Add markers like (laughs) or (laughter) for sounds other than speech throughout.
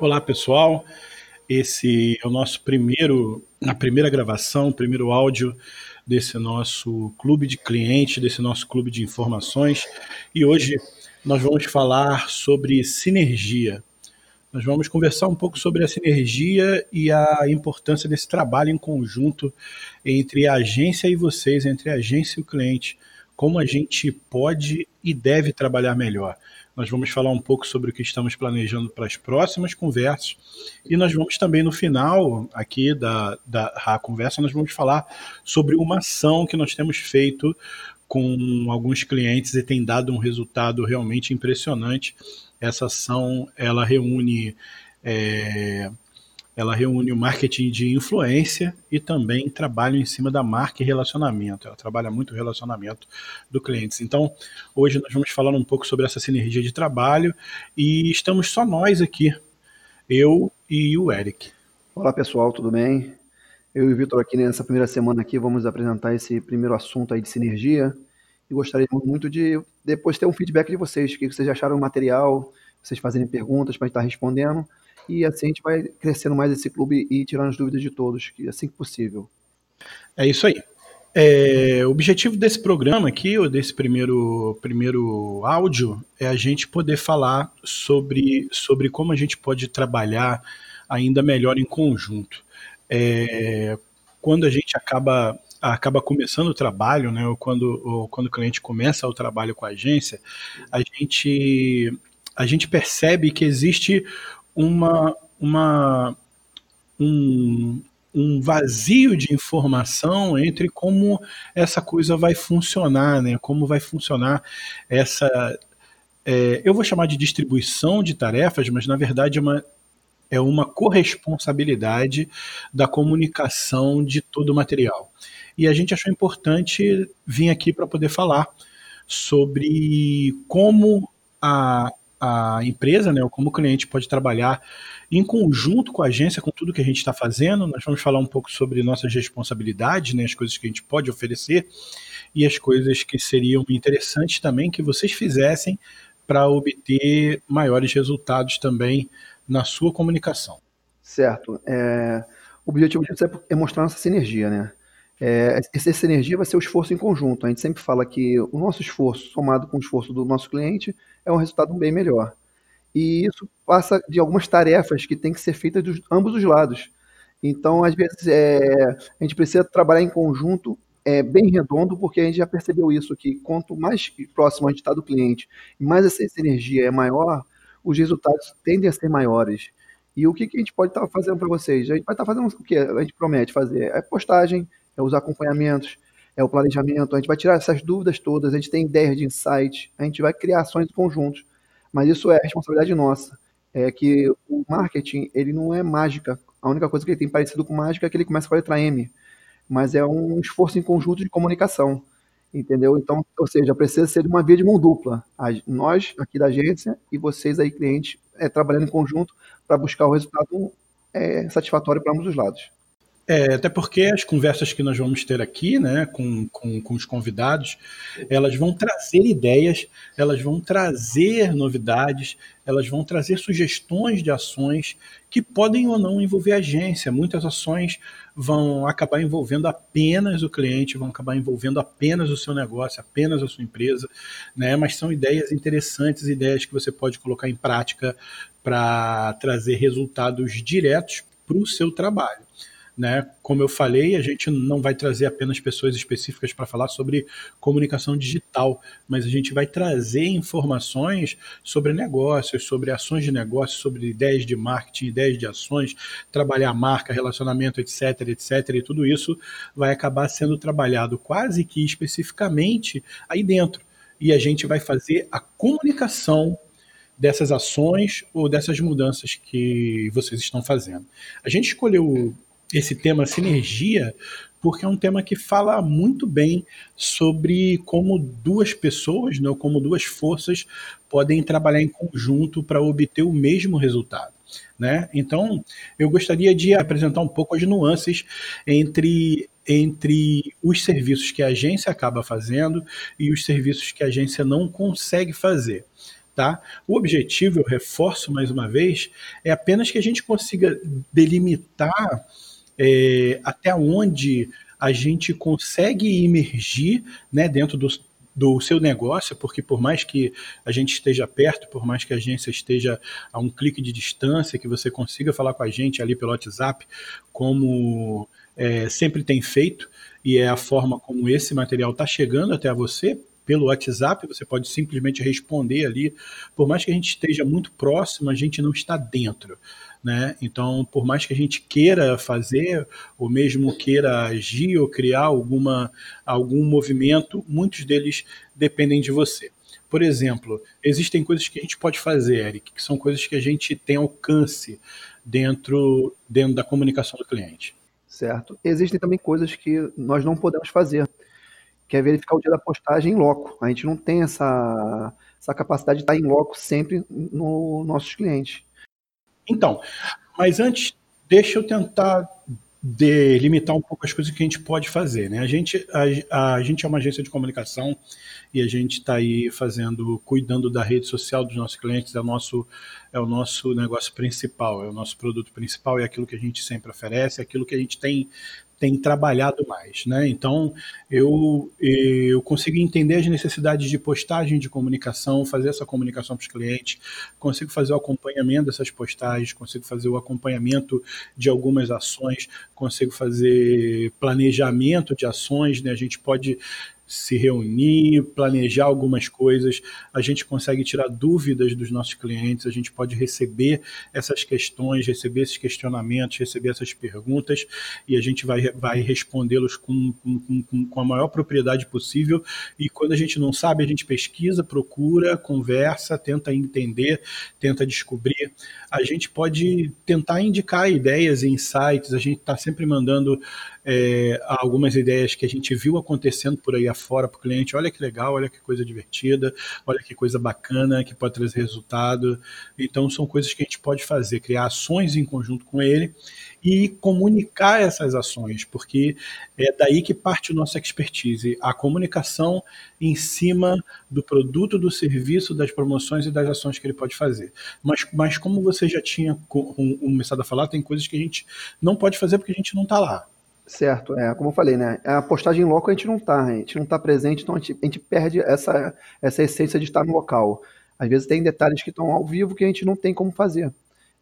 Olá, pessoal. Esse é o nosso primeiro, a primeira gravação, primeiro áudio desse nosso clube de clientes, desse nosso clube de informações. E hoje nós vamos falar sobre sinergia. Nós vamos conversar um pouco sobre a sinergia e a importância desse trabalho em conjunto entre a agência e vocês, entre a agência e o cliente. Como a gente pode e deve trabalhar melhor. Nós vamos falar um pouco sobre o que estamos planejando para as próximas conversas. E nós vamos também, no final aqui da, da conversa, nós vamos falar sobre uma ação que nós temos feito com alguns clientes e tem dado um resultado realmente impressionante. Essa ação, ela reúne é, ela reúne o marketing de influência e também trabalho em cima da marca e relacionamento. Ela trabalha muito o relacionamento do cliente. Então, hoje nós vamos falar um pouco sobre essa sinergia de trabalho e estamos só nós aqui, eu e o Eric. Olá pessoal, tudo bem? Eu e o Vitor aqui nessa primeira semana aqui vamos apresentar esse primeiro assunto aí de sinergia e gostaria muito de depois ter um feedback de vocês, o que vocês acharam do material, vocês fazerem perguntas para estar respondendo e assim a gente vai crescendo mais esse clube e tirando as dúvidas de todos, que assim que possível. É isso aí. É, o objetivo desse programa aqui, ou desse primeiro, primeiro áudio, é a gente poder falar sobre, sobre como a gente pode trabalhar ainda melhor em conjunto. É, quando a gente acaba acaba começando o trabalho, né, ou quando, ou quando o cliente começa o trabalho com a agência, a gente, a gente percebe que existe uma, uma, um, um vazio de informação entre como essa coisa vai funcionar, né? Como vai funcionar essa. É, eu vou chamar de distribuição de tarefas, mas na verdade é uma, é uma corresponsabilidade da comunicação de todo o material. E a gente achou importante vir aqui para poder falar sobre como a, a empresa, né, ou como o cliente pode trabalhar em conjunto com a agência, com tudo que a gente está fazendo. Nós vamos falar um pouco sobre nossas responsabilidades, né, as coisas que a gente pode oferecer e as coisas que seriam interessantes também que vocês fizessem para obter maiores resultados também na sua comunicação. Certo. É, o objetivo disso é, é mostrar nossa sinergia, né? É, essa energia vai ser o esforço em conjunto. A gente sempre fala que o nosso esforço, somado com o esforço do nosso cliente, é um resultado bem melhor. E isso passa de algumas tarefas que têm que ser feitas de ambos os lados. Então, às vezes, é, a gente precisa trabalhar em conjunto é, bem redondo, porque a gente já percebeu isso, que quanto mais próximo a gente está do cliente, mais essa, essa energia é maior, os resultados tendem a ser maiores. E o que, que a gente pode estar tá fazendo para vocês? A gente vai estar tá fazendo o que a gente promete fazer? É postagem, é os acompanhamentos, é o planejamento. A gente vai tirar essas dúvidas todas, a gente tem ideias de insight, a gente vai criar ações conjuntos. Mas isso é responsabilidade nossa. É que o marketing, ele não é mágica. A única coisa que ele tem parecido com mágica é que ele começa com a letra M. Mas é um esforço em conjunto de comunicação. Entendeu? Então, ou seja, precisa ser uma via de mão dupla. Nós, aqui da agência, e vocês aí, clientes, é, trabalhando em conjunto para buscar o resultado é, satisfatório para ambos os lados. É, até porque as conversas que nós vamos ter aqui, né, com, com, com, os convidados, elas vão trazer ideias, elas vão trazer novidades, elas vão trazer sugestões de ações que podem ou não envolver a agência. Muitas ações vão acabar envolvendo apenas o cliente, vão acabar envolvendo apenas o seu negócio, apenas a sua empresa, né? Mas são ideias interessantes, ideias que você pode colocar em prática para trazer resultados diretos para o seu trabalho. Né? Como eu falei, a gente não vai trazer apenas pessoas específicas para falar sobre comunicação digital, mas a gente vai trazer informações sobre negócios, sobre ações de negócio, sobre ideias de marketing, ideias de ações, trabalhar marca, relacionamento, etc, etc. E tudo isso vai acabar sendo trabalhado quase que especificamente aí dentro. E a gente vai fazer a comunicação dessas ações ou dessas mudanças que vocês estão fazendo. A gente escolheu esse tema sinergia, porque é um tema que fala muito bem sobre como duas pessoas, né, como duas forças podem trabalhar em conjunto para obter o mesmo resultado. Né? Então, eu gostaria de apresentar um pouco as nuances entre, entre os serviços que a agência acaba fazendo e os serviços que a agência não consegue fazer. Tá? O objetivo, eu reforço mais uma vez, é apenas que a gente consiga delimitar é, até onde a gente consegue emergir né, dentro do, do seu negócio, porque por mais que a gente esteja perto, por mais que a agência esteja a um clique de distância, que você consiga falar com a gente ali pelo WhatsApp, como é, sempre tem feito, e é a forma como esse material está chegando até você, pelo WhatsApp, você pode simplesmente responder ali. Por mais que a gente esteja muito próximo, a gente não está dentro. Né? Então, por mais que a gente queira fazer, ou mesmo queira agir ou criar alguma, algum movimento, muitos deles dependem de você. Por exemplo, existem coisas que a gente pode fazer, Eric, que são coisas que a gente tem alcance dentro, dentro da comunicação do cliente. Certo. Existem também coisas que nós não podemos fazer que é verificar o dia da postagem em loco. A gente não tem essa, essa capacidade de estar em loco sempre nos nossos clientes. Então, mas antes, deixa eu tentar delimitar um pouco as coisas que a gente pode fazer. Né? A, gente, a, a gente é uma agência de comunicação e a gente está aí fazendo, cuidando da rede social dos nossos clientes, é o nosso, é o nosso negócio principal, é o nosso produto principal, é aquilo que a gente sempre oferece, é aquilo que a gente tem tem trabalhado mais, né? Então eu, eu consigo entender as necessidades de postagem de comunicação, fazer essa comunicação para os clientes, consigo fazer o acompanhamento dessas postagens, consigo fazer o acompanhamento de algumas ações, consigo fazer planejamento de ações, né? A gente pode se reunir, planejar algumas coisas, a gente consegue tirar dúvidas dos nossos clientes, a gente pode receber essas questões, receber esses questionamentos, receber essas perguntas e a gente vai, vai respondê-los com, com, com, com a maior propriedade possível. E quando a gente não sabe, a gente pesquisa, procura, conversa, tenta entender, tenta descobrir. A gente pode tentar indicar ideias e insights, a gente está sempre mandando é, algumas ideias que a gente viu acontecendo por aí afora para o cliente. Olha que legal, olha que coisa divertida, olha que coisa bacana que pode trazer resultado. Então, são coisas que a gente pode fazer, criar ações em conjunto com ele e comunicar essas ações, porque é daí que parte a nossa expertise, a comunicação em cima do produto, do serviço, das promoções e das ações que ele pode fazer. Mas, mas como você já tinha começado a falar, tem coisas que a gente não pode fazer porque a gente não está lá. Certo, é, como eu falei, né? A postagem em loco a gente não está, a gente não está presente, então a gente, a gente, perde essa, essa essência de estar no local. Às vezes tem detalhes que estão ao vivo que a gente não tem como fazer.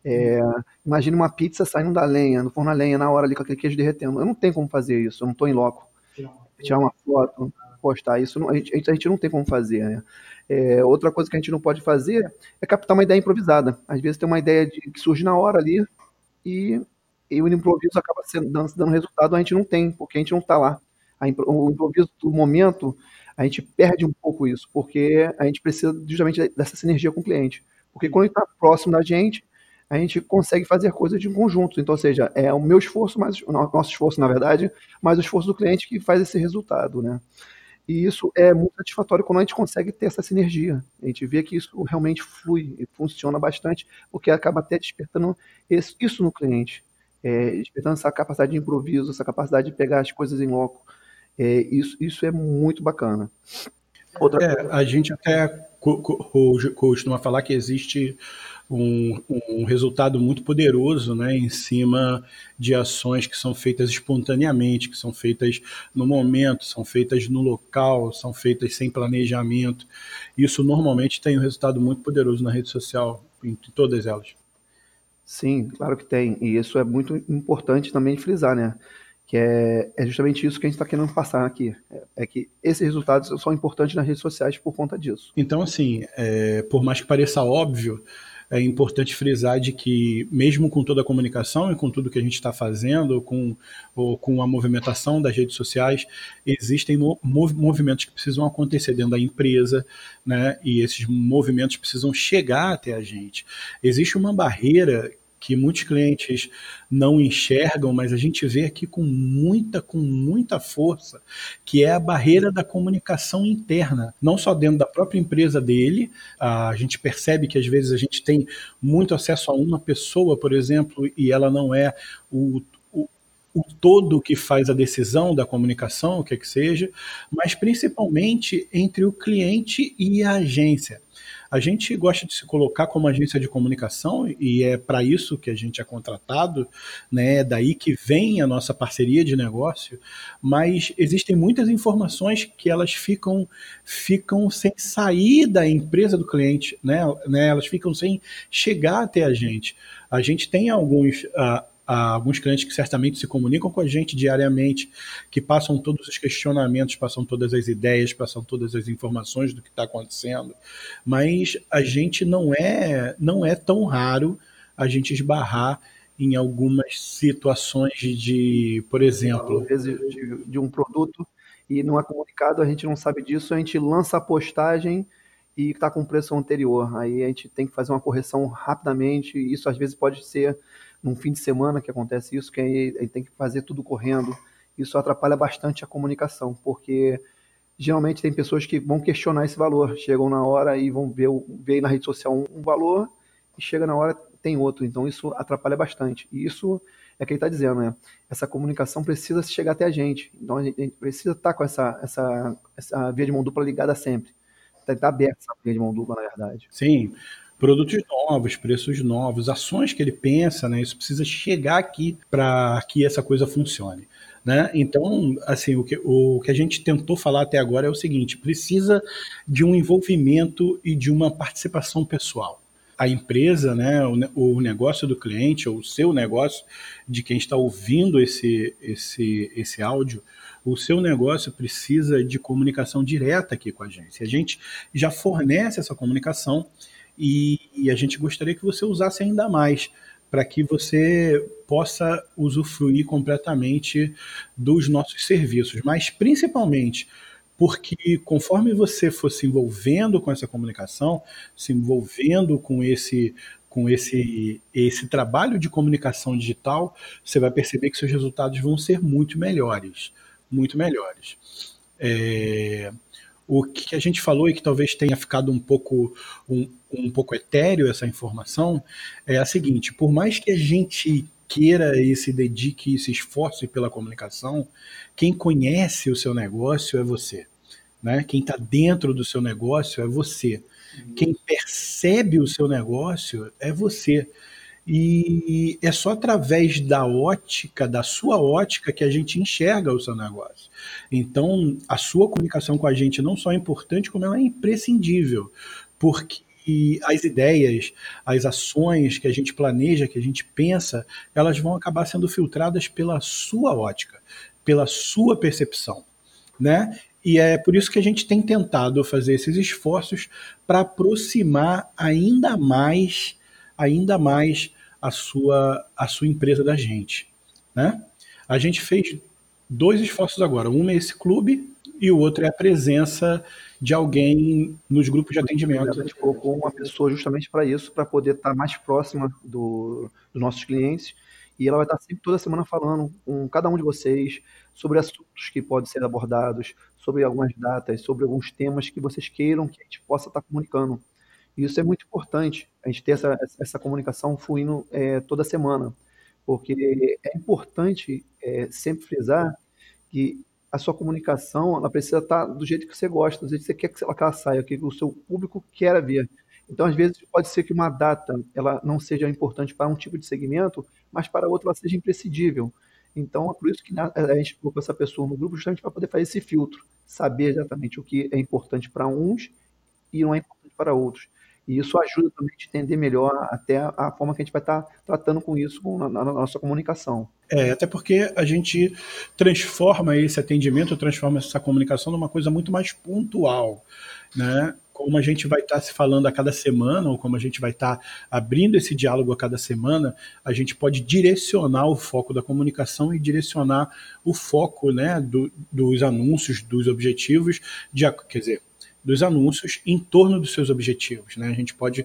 É, imagine uma pizza saindo da lenha, no forno a lenha, na hora ali com aquele queijo derretendo. Eu não tenho como fazer isso, eu não estou em loco. Tirar uma foto, postar isso, não, a, gente, a, gente, não tem como fazer, né? É, outra coisa que a gente não pode fazer é captar uma ideia improvisada. Às vezes tem uma ideia de, que surge na hora ali e e o improviso acaba sendo, dando, resultado, a gente não tem, porque a gente não está lá. A, o improviso do momento, a gente perde um pouco isso, porque a gente precisa justamente dessa sinergia com o cliente. Porque quando ele está próximo da gente, a gente consegue fazer coisas de conjunto. Então, ou seja, é o meu esforço, mais o nosso esforço, na verdade, mais o esforço do cliente que faz esse resultado, né? E isso é muito satisfatório quando a gente consegue ter essa sinergia. A gente vê que isso realmente flui e funciona bastante, porque acaba até despertando isso no cliente é, despertando essa capacidade de improviso, essa capacidade de pegar as coisas em loco. É, isso, isso é muito bacana. Outra... É, a gente até costuma falar que existe um, um, resultado muito poderoso né, em cima de ações que são feitas espontaneamente, que são feitas no momento, são feitas no local, são feitas sem planejamento. Isso normalmente tem um resultado muito poderoso na rede social, em todas elas. Sim, claro que tem. E isso é muito importante também frisar, né? Que é, é justamente isso que a gente está querendo passar aqui. É, é, que esses resultados são importantes nas redes sociais por conta disso. Então, assim, é, por mais que pareça óbvio, é importante frisar de que, mesmo com toda a comunicação e com tudo que a gente está fazendo, com, ou com a movimentação das redes sociais, existem movimentos que precisam acontecer dentro da empresa, né? e esses movimentos precisam chegar até a gente. Existe uma barreira que muitos clientes não enxergam, mas a gente vê aqui com muita, com muita força, que é a barreira da comunicação interna, não só dentro da própria empresa dele, a gente percebe que às vezes a gente tem muito acesso a uma pessoa, por exemplo, e ela não é o, o todo que faz a decisão da comunicação, o que é que seja, mas principalmente entre o cliente e a agência. A gente gosta de se colocar como agência de comunicação e é para isso que a gente é contratado, né? É daí que vem a nossa parceria de negócio, mas existem muitas informações que elas ficam ficam sem sair da empresa do cliente, né? né? Elas ficam sem chegar até a gente. A gente tem alguns uh, alguns clientes que certamente se comunicam com a gente diariamente, que passam todos os questionamentos, passam todas as ideias, passam todas as informações do que está acontecendo, mas a gente não é, não é tão raro a gente esbarrar em algumas situações de, por exemplo, às vezes de, de um produto e não é comunicado, a gente não sabe disso, a gente lança a postagem e está com preço anterior. Aí a gente tem que fazer uma correção rapidamente. Isso às vezes pode ser num fim de semana que acontece isso, que aí tem que fazer tudo correndo. Isso atrapalha bastante a comunicação, porque geralmente tem pessoas que vão questionar esse valor, chegam na hora e vão ver, ver na rede social um, um valor e chega na hora tem outro. Então isso atrapalha bastante. E isso é o que ele está dizendo, né? Essa comunicação precisa chegar até a gente. Então a gente, precisa estar tá com essa, essa, essa via de mão dupla ligada sempre. Está tá aberta essa via de mão dupla, na verdade. Sim produtos novos, preços novos, ações que ele pensa, né? Isso precisa chegar aqui para que essa coisa funcione. Né? Então, assim, o que, o que a gente tentou falar até agora é o seguinte: precisa de um envolvimento e de uma participação pessoal. A empresa, né, o, o negócio do cliente, ou o seu negócio, de quem está ouvindo esse, esse, esse áudio, o seu negócio precisa de comunicação direta aqui com a gente. A gente já fornece essa comunicação e, e a gente gostaria que você usasse ainda mais para que você possa usufruir completamente dos nossos serviços, mas principalmente porque conforme você for se envolvendo com essa comunicação, se envolvendo com esse com esse esse trabalho de comunicação digital, você vai perceber que seus resultados vão ser muito melhores, muito melhores. É, o que a gente falou e que talvez tenha ficado um pouco, um, um pouco etéreo essa informação é a seguinte: por mais que a gente queira e se dedique e se esforce pela comunicação, quem conhece o seu negócio é você. Né? Quem está dentro do seu negócio é você. Quem percebe o seu negócio é você. E é só através da ótica, da sua ótica, que a gente enxerga o seu negócio. Então, a sua comunicação com a gente não só é importante, como ela é imprescindível, porque as ideias, as ações que a gente planeja, que a gente pensa, elas vão acabar sendo filtradas pela sua ótica, pela sua percepção, né? E é por isso que a gente tem tentado fazer esses esforços para aproximar ainda mais, ainda mais a sua, a sua empresa da gente. Né? A gente fez dois esforços agora. Um é esse clube e o outro é a presença de alguém nos grupos de atendimento. A gente colocou uma pessoa justamente para isso, para poder estar mais próxima do, dos nossos clientes. E ela vai estar sempre toda semana falando com cada um de vocês sobre assuntos que podem ser abordados, sobre algumas datas, sobre alguns temas que vocês queiram que a gente possa estar comunicando. Isso é muito importante, a gente ter essa, essa comunicação fluindo é, toda semana, porque é importante é, sempre frisar que a sua comunicação ela precisa estar do jeito que você gosta, do jeito que você quer que ela saia, que o seu público quer ver. Então, às vezes, pode ser que uma data ela não seja importante para um tipo de segmento, mas para outro ela seja imprescindível. Então, é por isso que a gente colocou essa pessoa no grupo, justamente para poder fazer esse filtro, saber exatamente o que é importante para uns e não é importante para outros. E isso ajuda também a entender melhor até a, forma que a gente vai estar tratando com isso na, na, nossa comunicação. É, até porque a gente transforma esse atendimento, transforma essa comunicação numa coisa muito mais pontual, né? Como a gente vai estar se falando a cada semana, ou como a gente vai estar abrindo esse diálogo a cada semana, a gente pode direcionar o foco da comunicação e direcionar o foco né, do, dos anúncios, dos objetivos, de, quer dizer, dos anúncios em torno dos seus objetivos. Né? A gente pode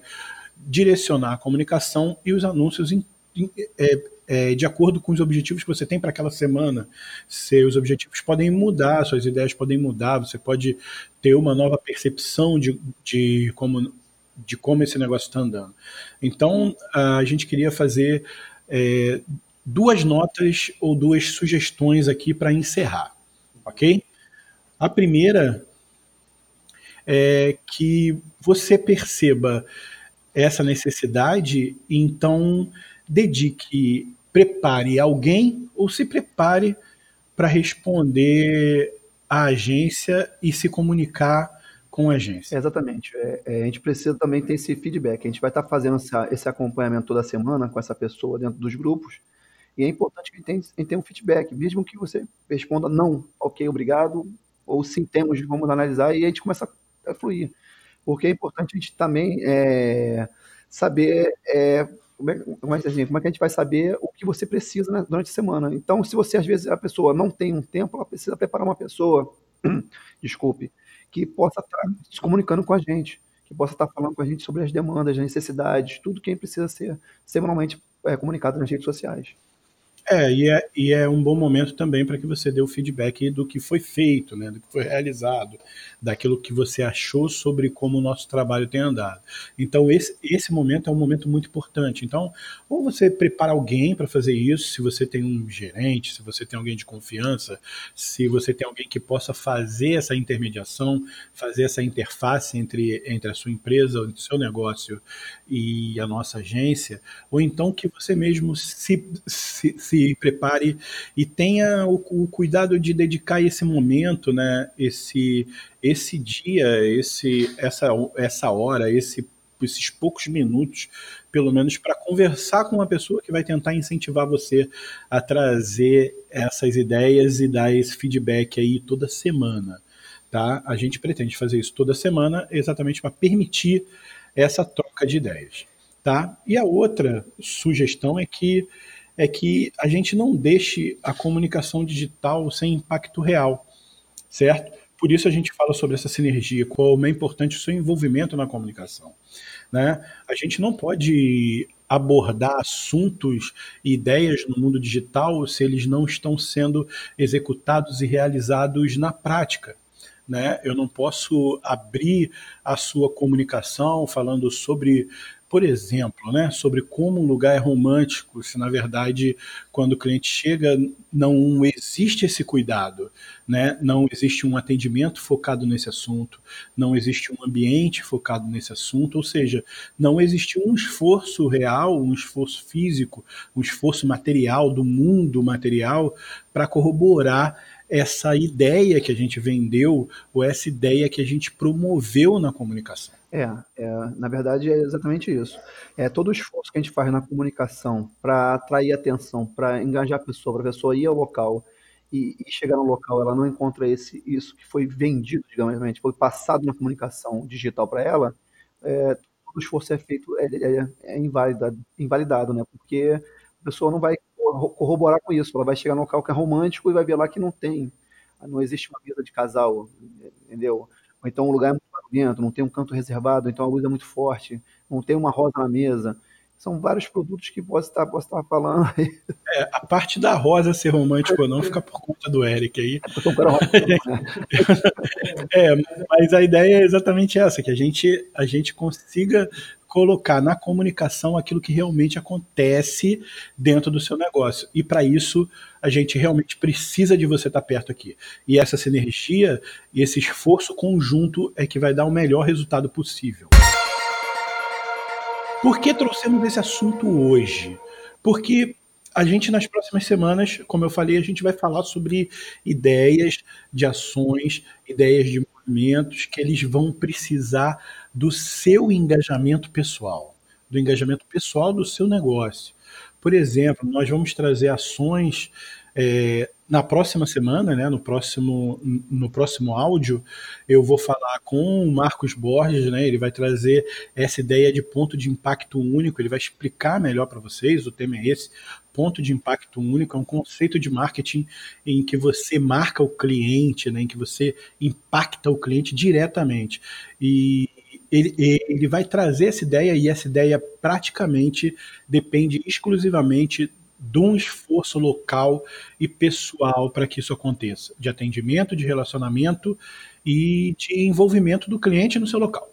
direcionar a comunicação e os anúncios em, em, é, é, de acordo com os objetivos que você tem para aquela semana. Seus objetivos podem mudar, suas ideias podem mudar, você pode ter uma nova percepção de, de, como, de como esse negócio está andando. Então, a gente queria fazer é, duas notas ou duas sugestões aqui para encerrar, ok? A primeira é que você perceba essa necessidade, então dedique, prepare alguém ou se prepare para responder à agência e se comunicar com a agência. Exatamente. É, é, a gente precisa também ter esse feedback. A gente vai estar fazendo essa, esse acompanhamento toda semana com essa pessoa dentro dos grupos. E é importante que a gente tenha, um feedback, mesmo que você responda não, ok, obrigado, ou sim, temos, vamos analisar, e a gente começa a fluir. Porque é importante a gente também é, saber é, como, é, como, é, como é que a gente vai saber o que você precisa né, durante a semana. Então, se você, às vezes, a pessoa não tem um tempo, ela precisa preparar uma pessoa, (clears throat) desculpe, que possa estar se comunicando com a gente, que possa estar falando com a gente sobre as demandas, as necessidades, tudo que precisa ser semanalmente é, comunicado nas redes sociais. É e, é, e é um bom momento também para que você dê o feedback do que foi feito, né, do que foi realizado, daquilo que você achou sobre como o nosso trabalho tem andado. Então, esse, esse momento é um momento muito importante. Então, ou você prepara alguém para fazer isso, se você tem um gerente, se você tem alguém de confiança, se você tem alguém que possa fazer essa intermediação, fazer essa interface entre, entre a sua empresa, o seu negócio e a nossa agência, ou então que você mesmo se, se se prepare e tenha o, o, cuidado de dedicar esse momento, né, esse, esse dia, esse, essa, essa hora, esse, esses poucos minutos, pelo menos, para conversar com uma pessoa que vai tentar incentivar você a trazer essas ideias e dar esse feedback aí toda semana. Tá? A gente pretende fazer isso toda semana exatamente para permitir essa troca de ideias. Tá? E a outra sugestão é que é que a gente não deixe a comunicação digital sem impacto real, certo? Por isso a gente fala sobre essa sinergia, como é importante o seu envolvimento na comunicação. Né? A gente não pode abordar assuntos e ideias no mundo digital se eles não estão sendo executados e realizados na prática. Né? Eu não posso abrir a sua comunicação falando sobre por exemplo, né, sobre como um lugar é romântico, se na verdade, quando o cliente chega, não existe esse cuidado, né, não existe um atendimento focado nesse assunto, não existe um ambiente focado nesse assunto, ou seja, não existe um esforço real, um esforço físico, um esforço material do mundo material para corroborar essa ideia que a gente vendeu ou essa ideia que a gente promoveu na comunicação. É, é, na verdade é exatamente isso. É todo o esforço que a gente faz na comunicação para atrair atenção, para engajar a pessoa, para a pessoa ir ao local e, e, chegar no local, ela não encontra esse, isso que foi vendido, digamos assim, foi passado na comunicação digital para ela, é, todo o esforço é feito, é, é, é invalidado, invalidado, né? Porque a pessoa não vai corroborar com isso, ela vai chegar no local que é romântico e vai ver lá que não tem, não existe uma mesa de casal, entendeu? Ou então o lugar é muito barulhento, não tem um canto reservado, então a luz é muito forte, não tem uma rosa na mesa. São vários produtos que posso estar, posso estar falando aí. É, a parte da rosa ser romântico ou não fica por conta do Eric aí. É, (laughs) mas a ideia é exatamente essa, que a gente, a gente consiga colocar na comunicação aquilo que realmente acontece dentro do seu negócio. E para isso, a gente realmente precisa de você estar tá perto aqui. E essa sinergia e esse esforço conjunto é que vai dar o melhor resultado possível. Por que trouxemos esse assunto hoje? Porque a gente, nas próximas semanas, como eu falei, a gente vai falar sobre ideias de ações, ideias de que eles vão precisar do seu engajamento pessoal, do engajamento pessoal do seu negócio. Por exemplo, nós vamos trazer ações é, na próxima semana, né, no, próximo, no próximo áudio, eu vou falar com o Marcos Borges, né, ele vai trazer essa ideia de ponto de impacto único, ele vai explicar melhor para vocês, o tema é esse, ponto de impacto único, é um conceito de marketing em que você marca o cliente, né, em que você impacta o cliente diretamente. E ele, ele vai trazer essa ideia e essa ideia praticamente depende exclusivamente de um esforço local e pessoal para que isso aconteça, de atendimento, de relacionamento e de envolvimento do cliente no seu local.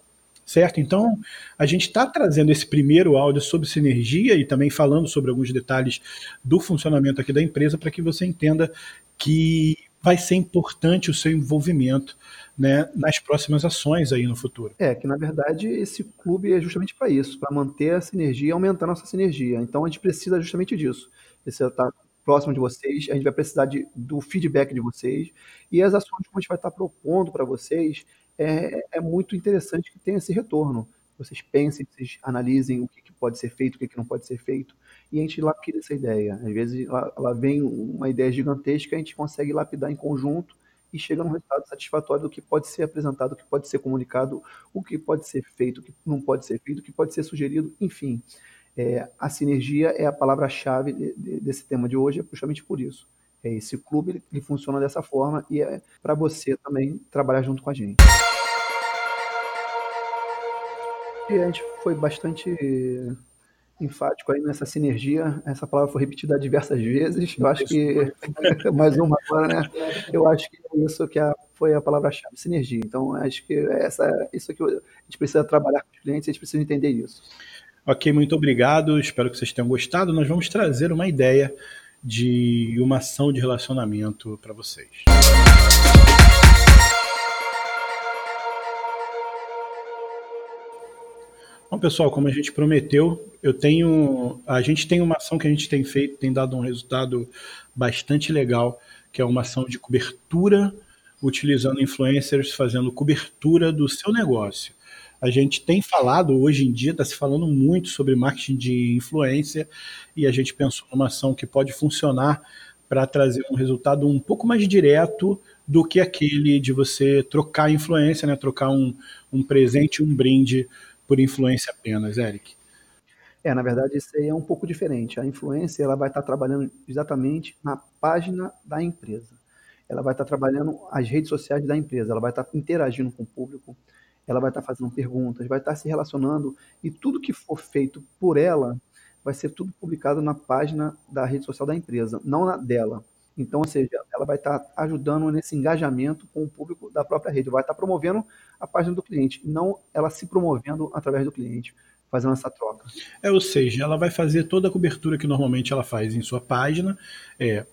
Certo? Então, a gente está trazendo esse primeiro áudio sobre sinergia e também falando sobre alguns detalhes do funcionamento aqui da empresa para que você entenda que vai ser importante o seu envolvimento né, nas próximas ações aí no futuro. É, que na verdade esse clube é justamente para isso, para manter a sinergia e aumentar a nossa sinergia. Então a gente precisa justamente disso. Precisa estar próximo de vocês, a gente vai precisar de, do feedback de vocês e as ações que a gente vai estar propondo para vocês é, é muito interessante que tenha esse retorno. Vocês pensem, vocês analisem o que, que pode ser feito, o que, que não pode ser feito, e a gente lapida essa ideia. Às vezes ela, vem uma ideia gigantesca, a gente consegue lapidar em conjunto e chega num resultado satisfatório do que pode ser apresentado, o que pode ser comunicado, o que pode ser feito, o que não pode ser feito, o que pode ser sugerido, enfim. É, a sinergia é a palavra-chave de, de, desse tema de hoje, é justamente por isso. É, esse clube ele, ele funciona dessa forma e é para você também trabalhar junto com a gente. E a gente foi bastante enfático aí nessa sinergia. Essa palavra foi repetida diversas vezes. Eu acho que (laughs) mais uma agora, né? Eu acho que é isso que a, foi a palavra-chave, sinergia. Então, acho que essa, isso que a gente precisa trabalhar com os clientes, a gente precisa entender isso. Ok, muito obrigado. Espero que vocês tenham gostado. Nós vamos trazer uma ideia de uma ação de relacionamento para vocês. Bom, pessoal, como a gente prometeu, eu tenho, a gente tem uma ação que a gente tem feito, tem dado um resultado bastante legal, que é uma ação de cobertura, utilizando influencers, fazendo cobertura do seu negócio. A gente tem falado, hoje em dia, está se falando muito sobre marketing de influência, e a gente pensou numa ação que pode funcionar para trazer um resultado um pouco mais direto do que aquele de você trocar influência, né? trocar um, um presente, um brinde por influência apenas, Eric? É, na verdade, isso aí é um pouco diferente. A influência ela vai estar trabalhando exatamente na página da empresa. Ela vai estar trabalhando as redes sociais da empresa, ela vai estar interagindo com o público, ela vai estar fazendo perguntas, vai estar se relacionando e tudo que for feito por ela vai ser tudo publicado na página da rede social da empresa, não na dela. Então, ou seja, ela vai estar ajudando nesse engajamento com o público da própria rede, vai estar promovendo a página do cliente, não ela se promovendo através do cliente, fazendo essa troca. É, ou seja, ela vai fazer toda a cobertura que normalmente ela faz em sua página, é,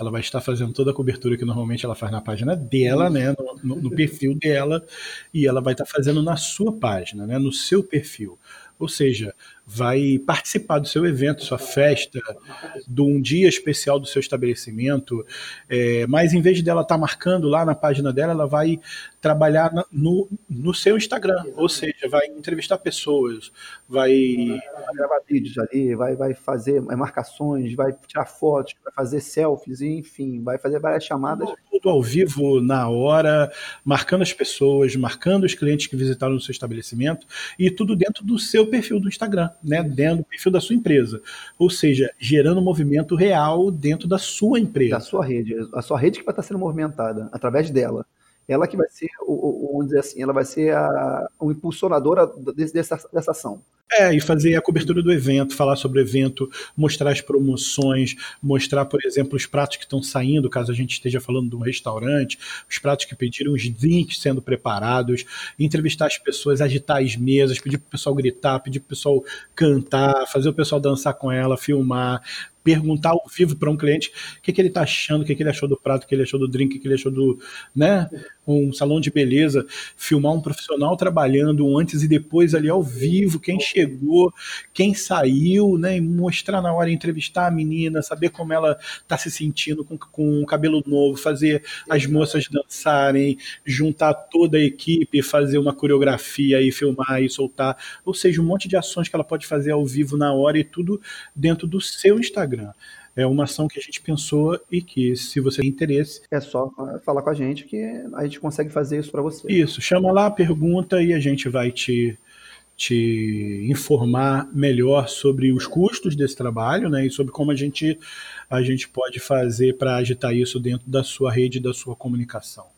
ela vai estar fazendo toda a cobertura que normalmente ela faz na página dela, né, no, no, no perfil dela, e ela vai estar fazendo na sua página, né, no seu perfil. Ou seja, vai participar do seu evento, sua festa, de um dia especial do seu estabelecimento, é, mas em vez dela estar tá marcando lá na página dela, ela vai trabalhar na, no, no seu Instagram, ou seja, vai entrevistar pessoas, vai... vai gravar vídeos ali, vai, vai fazer marcações, vai tirar fotos, vai fazer selfies, enfim, vai fazer várias chamadas. Tudo ao vivo, na hora, marcando as pessoas, marcando os clientes que visitaram o seu estabelecimento, e tudo dentro do seu perfil do Instagram né, dentro do perfil da sua empresa. Ou seja, gerando movimento real dentro da sua empresa. Da sua rede. A sua rede que vai estar sendo movimentada através dela. Ela que vai ser, vamos dizer assim, ela vai ser a, o impulsionadora dessa, dessa ação. É, e fazer a cobertura do evento, falar sobre o evento, mostrar as promoções, mostrar, por exemplo, os pratos que estão saindo, caso a gente esteja falando de um restaurante, os pratos que pediram, os drinks sendo preparados, entrevistar as pessoas, agitar as mesas, pedir para o pessoal gritar, pedir para o pessoal cantar, fazer o pessoal dançar com ela, filmar, perguntar ao vivo para um cliente o que, que ele está achando, o que, que ele achou do prato, o que ele achou do drink, o que ele achou do, né, um salão de beleza, filmar um profissional trabalhando um antes e depois ali ao vivo, quem chegou, quem saiu, né, e mostrar na hora, entrevistar a menina, saber como ela está se sentindo com, com o cabelo novo, fazer as moças dançarem, juntar toda a equipe, fazer uma coreografia e filmar e soltar, ou seja, um monte de ações que ela pode fazer ao vivo na hora e tudo dentro do seu Instagram Instagram. É uma ação que a gente pensou e que, se você tem interesse. É só falar com a gente que a gente consegue fazer isso para você. Isso, chama lá, pergunta e a gente vai te, te informar melhor sobre os custos desse trabalho né, e sobre como a gente, a gente pode fazer para agitar isso dentro da sua rede, da sua comunicação.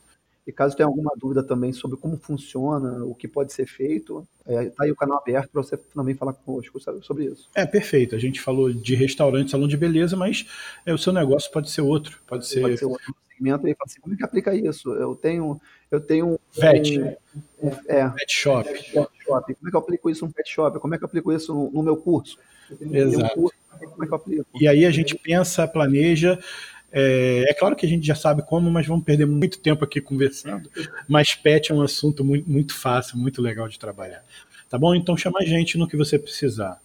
E caso tenha alguma dúvida também sobre como funciona, o que pode ser feito, está é, tá aí o canal aberto para você também falar conosco sobre isso. É, perfeito. A gente falou de restaurante, salão de beleza, mas é, o seu negócio pode ser outro. Pode ser, pode ser outro segmento. E fala assim, como é que aplica isso? Eu tenho, eu tenho Vet. Um, é, pet shop. Pet shop. Como é que eu aplico isso no pet shop? Como é que eu aplico isso no, no meu curso? Exato. Um curso, como é que eu aplico? E aí a gente pensa, planeja É, é, claro que a gente já sabe como, mas vamos perder muito tempo aqui conversando. Mas pet é um assunto muito, muito fácil, muito legal de trabalhar. Tá bom? Então chama a gente no que você precisar.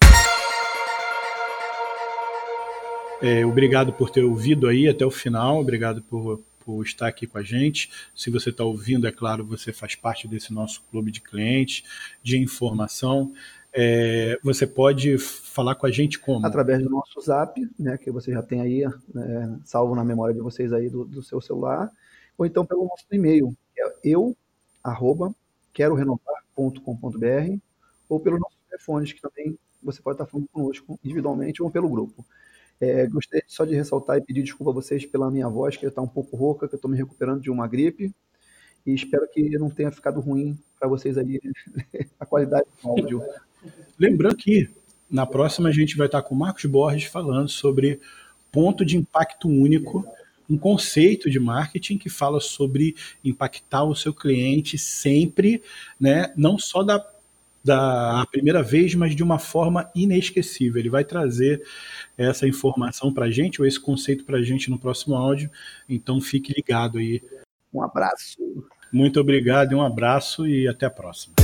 É, obrigado por ter ouvido aí até o final, obrigado por, por estar aqui com a gente. Se você está ouvindo, é claro, você faz parte desse nosso clube de clientes, de informação. É, você pode falar com a gente como? Através do nosso zap, né, que você já tem aí né, salvo na memória de vocês aí do, do, seu celular, ou então pelo nosso e-mail, que é eu, arroba, ou pelos nossos telefones, que também você pode estar falando conosco individualmente ou pelo grupo. É, gostaria só de ressaltar e pedir desculpa a vocês pela minha voz, que está um pouco rouca, que eu estou me recuperando de uma gripe. E espero que não tenha ficado ruim para vocês aí (laughs) a qualidade do áudio. Lembrando que na próxima a gente vai estar com o Marcos Borges falando sobre ponto de impacto único, um conceito de marketing que fala sobre impactar o seu cliente sempre, né, não só da da primeira vez, mas de uma forma inesquecível. Ele vai trazer essa informação para a gente, ou esse conceito para a gente no próximo áudio. Então fique ligado aí. Um abraço. Muito obrigado, um abraço e até a próxima.